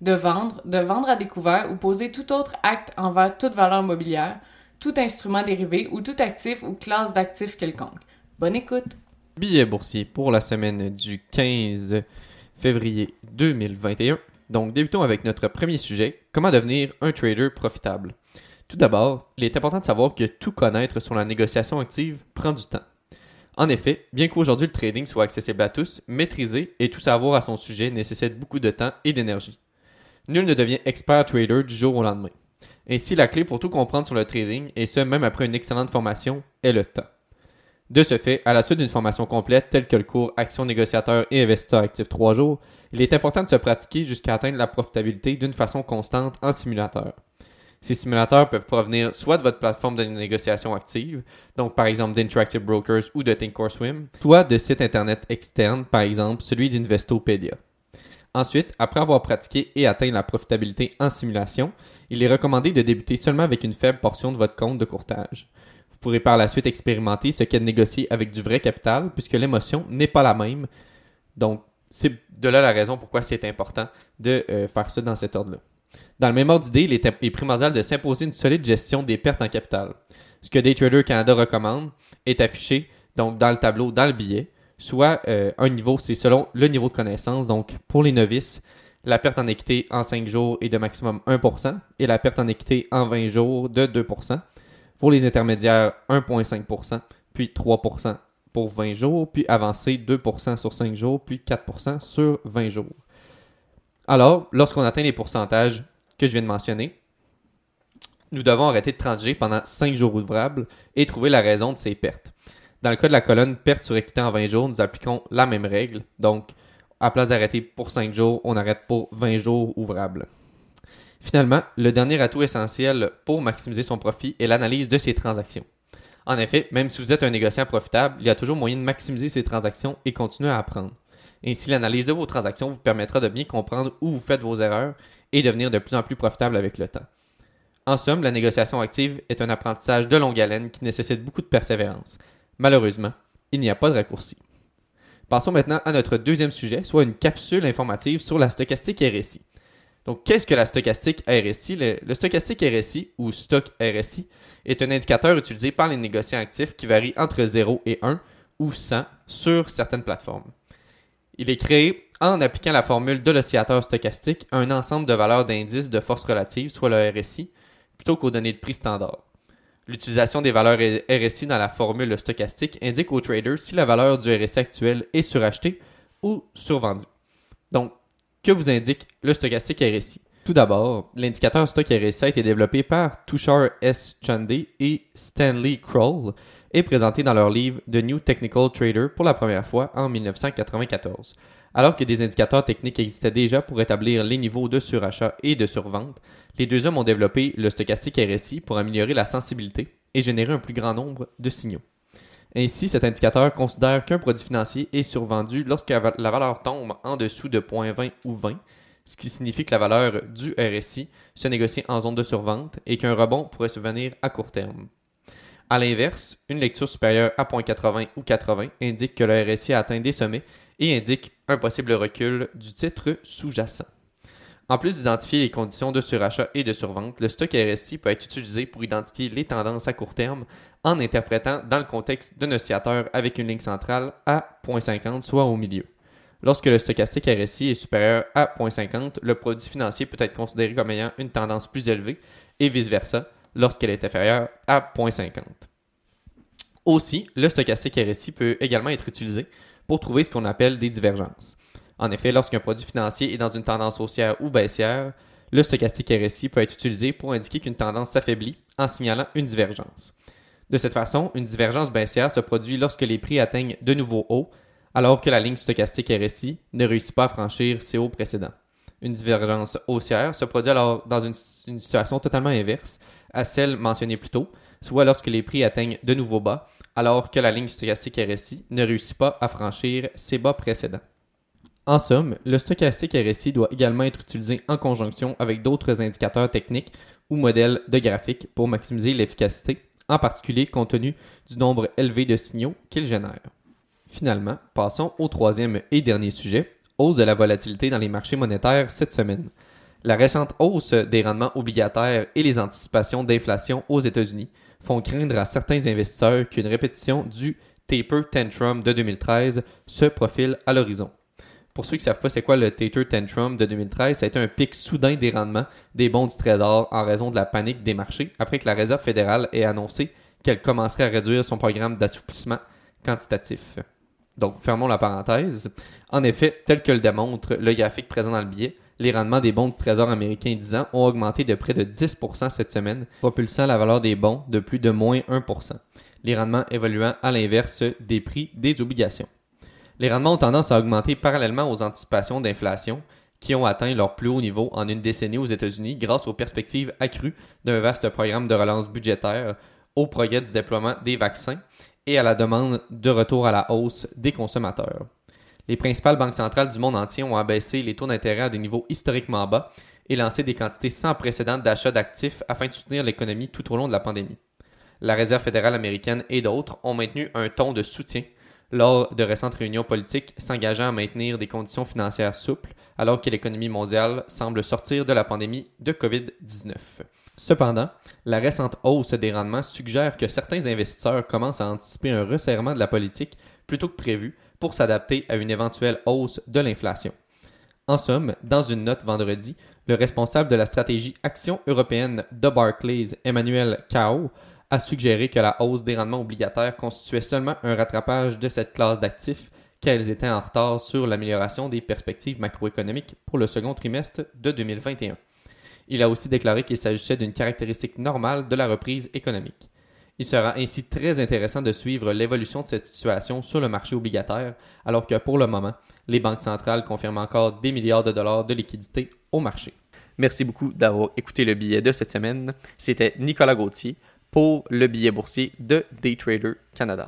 de vendre, de vendre à découvert ou poser tout autre acte envers toute valeur mobilière, tout instrument dérivé ou tout actif ou classe d'actifs quelconque. Bonne écoute! Billet boursier pour la semaine du 15 février 2021. Donc, débutons avec notre premier sujet, comment devenir un trader profitable? Tout d'abord, il est important de savoir que tout connaître sur la négociation active prend du temps. En effet, bien qu'aujourd'hui le trading soit accessible à tous, maîtriser et tout savoir à son sujet nécessite beaucoup de temps et d'énergie. Nul ne devient expert trader du jour au lendemain. Ainsi, la clé pour tout comprendre sur le trading, et ce même après une excellente formation, est le temps. De ce fait, à la suite d'une formation complète telle que le cours Action négociateur et investisseur actif 3 jours, il est important de se pratiquer jusqu'à atteindre la profitabilité d'une façon constante en simulateur. Ces simulateurs peuvent provenir soit de votre plateforme de négociation active, donc par exemple d'Interactive Brokers ou de Thinkorswim, soit de sites internet externes, par exemple celui d'Investopedia. Ensuite, après avoir pratiqué et atteint la profitabilité en simulation, il est recommandé de débuter seulement avec une faible portion de votre compte de courtage. Vous pourrez par la suite expérimenter ce qu'est de négocier avec du vrai capital puisque l'émotion n'est pas la même. Donc, c'est de là la raison pourquoi c'est important de euh, faire ça dans cet ordre-là. Dans le même ordre d'idée, il est, primordial de s'imposer une solide gestion des pertes en capital. Ce que Daytrader Canada recommande est affiché donc dans le tableau, dans le billet soit euh, un niveau, c'est selon le niveau de connaissance. Donc, pour les novices, la perte en équité en 5 jours est de maximum 1% et la perte en équité en 20 jours de 2%. Pour les intermédiaires, 1,5%, puis 3% pour 20 jours, puis avancé 2% sur 5 jours, puis 4% sur 20 jours. Alors, lorsqu'on atteint les pourcentages que je viens de mentionner, nous devons arrêter de transiger pendant 5 jours ouvrables et trouver la raison de ces pertes. Dans le cas de la colonne perte sur équité en 20 jours, nous appliquons la même règle. Donc, à place d'arrêter pour 5 jours, on arrête pour 20 jours ouvrables. Finalement, le dernier atout essentiel pour maximiser son profit est l'analyse de ses transactions. En effet, même si vous êtes un négociant profitable, il y a toujours moyen de maximiser ses transactions et continuer à apprendre. Ainsi, l'analyse de vos transactions vous permettra de bien comprendre où vous faites vos erreurs et devenir de plus en plus profitable avec le temps. En somme, la négociation active est un apprentissage de longue haleine qui nécessite beaucoup de persévérance. Malheureusement, il n'y a pas de raccourci. Passons maintenant à notre deuxième sujet, soit une capsule informative sur la stochastique RSI. Donc, qu'est-ce que la stochastique RSI le, stochastique RSI ou stock RSI est un indicateur utilisé par les négociants actifs qui varie entre 0 et 1 ou 100 sur certaines plateformes. Il est créé en appliquant la formule de l'oscillateur stochastique à un ensemble de valeurs d'indices de force relative, soit le RSI, plutôt qu'aux données de prix standard. L'utilisation des valeurs RSI dans la formule stochastique indique au trader si la valeur du RSI actuel est surachetée ou survendue. Donc, que vous indique le stochastique RSI Tout d'abord, l'indicateur stock RSI a été développé par Tushar S. Chande et Stanley Kroll et présenté dans leur livre The New Technical Trader pour la première fois en 1994. Alors que des indicateurs techniques existaient déjà pour établir les niveaux de surachat et de survente, les deux hommes ont développé le stochastique RSI pour améliorer la sensibilité et générer un plus grand nombre de signaux. Ainsi, cet indicateur considère qu'un produit financier est survendu lorsque la valeur tombe en dessous de 0.20 ou 20, ce qui signifie que la valeur du RSI se négocie en zone de survente et qu'un rebond pourrait survenir à court terme. A l'inverse, une lecture supérieure à 0.80 ou 80 indique que le RSI a atteint des sommets et indique un possible recul du titre sous-jacent. En plus d'identifier les conditions de surachat et de survente, le stock RSI peut être utilisé pour identifier les tendances à court terme en interprétant dans le contexte d'un oscillateur avec une ligne centrale à 0.50, soit au milieu. Lorsque le stochastique RSI est supérieur à 0.50, le produit financier peut être considéré comme ayant une tendance plus élevée et vice-versa lorsqu'elle est inférieure à 0.50. Aussi, le stochastique RSI peut également être utilisé pour trouver ce qu'on appelle des divergences. En effet, lorsqu'un produit financier est dans une tendance haussière ou baissière, le stochastique RSI peut être utilisé pour indiquer qu'une tendance s'affaiblit en signalant une divergence. De cette façon, une divergence baissière se produit lorsque les prix atteignent de nouveaux hauts, alors que la ligne stochastique RSI ne réussit pas à franchir ses hauts précédents. Une divergence haussière se produit alors dans une, situation totalement inverse, à celle mentionnée plus tôt, soit lorsque les prix atteignent de nouveaux bas, alors que la ligne stochastique RSI ne réussit pas à franchir ses bas précédents. En somme, le stochastique RSI doit également être utilisé en conjonction avec d'autres indicateurs techniques ou modèles de graphique pour maximiser l'efficacité, en particulier compte tenu du nombre élevé de signaux qu'il génère. Finalement, passons au troisième et dernier sujet, hausse de la volatilité dans les marchés monétaires cette semaine. La récente hausse des rendements obligataires et les anticipations d'inflation aux États-Unis font craindre à certains investisseurs qu'une répétition du taper tantrum de 2013 se profile à l'horizon. Pour ceux qui ne savent pas c'est quoi le taper tantrum de 2013, ça a été un pic soudain des rendements des bons du Trésor en raison de la panique des marchés après que la Réserve fédérale ait annoncé qu'elle commencerait à réduire son programme d'assouplissement quantitatif. Donc, fermons la parenthèse. En effet, tel que le démontre le graphique présent dans le billet, les rendements des bons du Trésor américain 10 ans ont augmenté de près de 10% cette semaine, propulsant la valeur des bons de plus de moins 1%, les rendements évoluant à l'inverse des prix des obligations. Les rendements ont tendance à augmenter parallèlement aux anticipations d'inflation qui ont atteint leur plus haut niveau en une décennie aux États-Unis grâce aux perspectives accrues d'un vaste programme de relance budgétaire, au progrès du déploiement des vaccins et à la demande de retour à la hausse des consommateurs. Les principales banques centrales du monde entier ont abaissé les taux d'intérêt à des niveaux historiquement bas et lancé des quantités sans précédent d'achat d'actifs afin de soutenir l'économie tout au long de la pandémie. La Réserve fédérale américaine et d'autres ont maintenu un ton de soutien lors de récentes réunions politiques s'engageant à maintenir des conditions financières souples alors que l'économie mondiale semble sortir de la pandémie de COVID-19. Cependant, la récente hausse des rendements suggère que certains investisseurs commencent à anticiper un resserrement de la politique plutôt que prévu pour s'adapter à une éventuelle hausse de l'inflation. En somme, dans une note vendredi, le responsable de la stratégie Action européenne de Barclays, Emmanuel Cao, a suggéré que la hausse des rendements obligataires constituait seulement un rattrapage de cette classe d'actifs qu'elles étaient en retard sur l'amélioration des perspectives macroéconomiques pour le second trimestre de 2021. Il a aussi déclaré qu'il s'agissait d'une caractéristique normale de la reprise économique. Il sera ainsi très intéressant de suivre l'évolution de cette situation sur le marché obligataire, alors que pour le moment, les banques centrales confirment encore des milliards de dollars de liquidités au marché. Merci beaucoup d'avoir écouté le billet de cette semaine. C'était Nicolas Gauthier pour le billet boursier de Daytrader Canada.